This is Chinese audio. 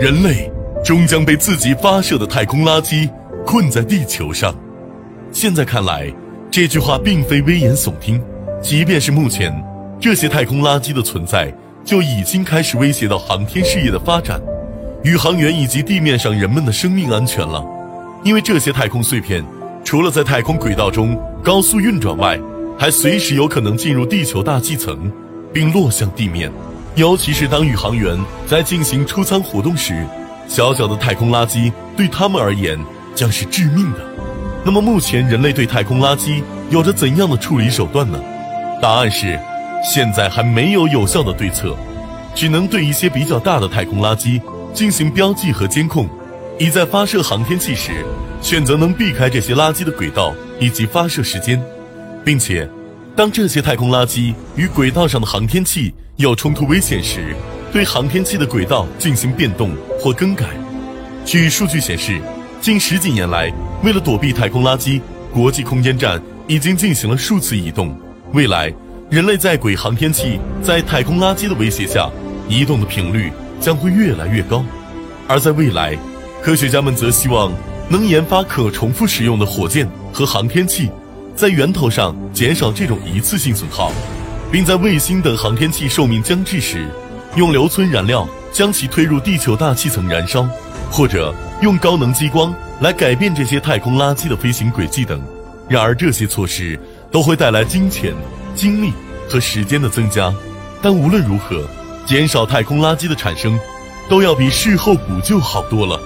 人类终将被自己发射的太空垃圾困在地球上。现在看来，这句话并非危言耸听。即便是目前，这些太空垃圾的存在就已经开始威胁到航天事业的发展、宇航员以及地面上人们的生命安全了。因为这些太空碎片，除了在太空轨道中高速运转外，还随时有可能进入地球大气层，并落向地面。尤其是当宇航员在进行出舱活动时，小小的太空垃圾对他们而言将是致命的。那么，目前人类对太空垃圾有着怎样的处理手段呢？答案是，现在还没有有效的对策，只能对一些比较大的太空垃圾进行标记和监控，以在发射航天器时选择能避开这些垃圾的轨道以及发射时间，并且，当这些太空垃圾与轨道上的航天器有冲突危险时，对航天器的轨道进行变动或更改。据数据显示，近十几年来，为了躲避太空垃圾，国际空间站已经进行了数次移动。未来，人类在轨航天器在太空垃圾的威胁下移动的频率将会越来越高，而在未来，科学家们则希望能研发可重复使用的火箭和航天器，在源头上减少这种一次性损耗，并在卫星等航天器寿命将至时，用硫村燃料将其推入地球大气层燃烧，或者用高能激光来改变这些太空垃圾的飞行轨迹等。然而，这些措施。都会带来金钱、精力和时间的增加，但无论如何，减少太空垃圾的产生，都要比事后补救好多了。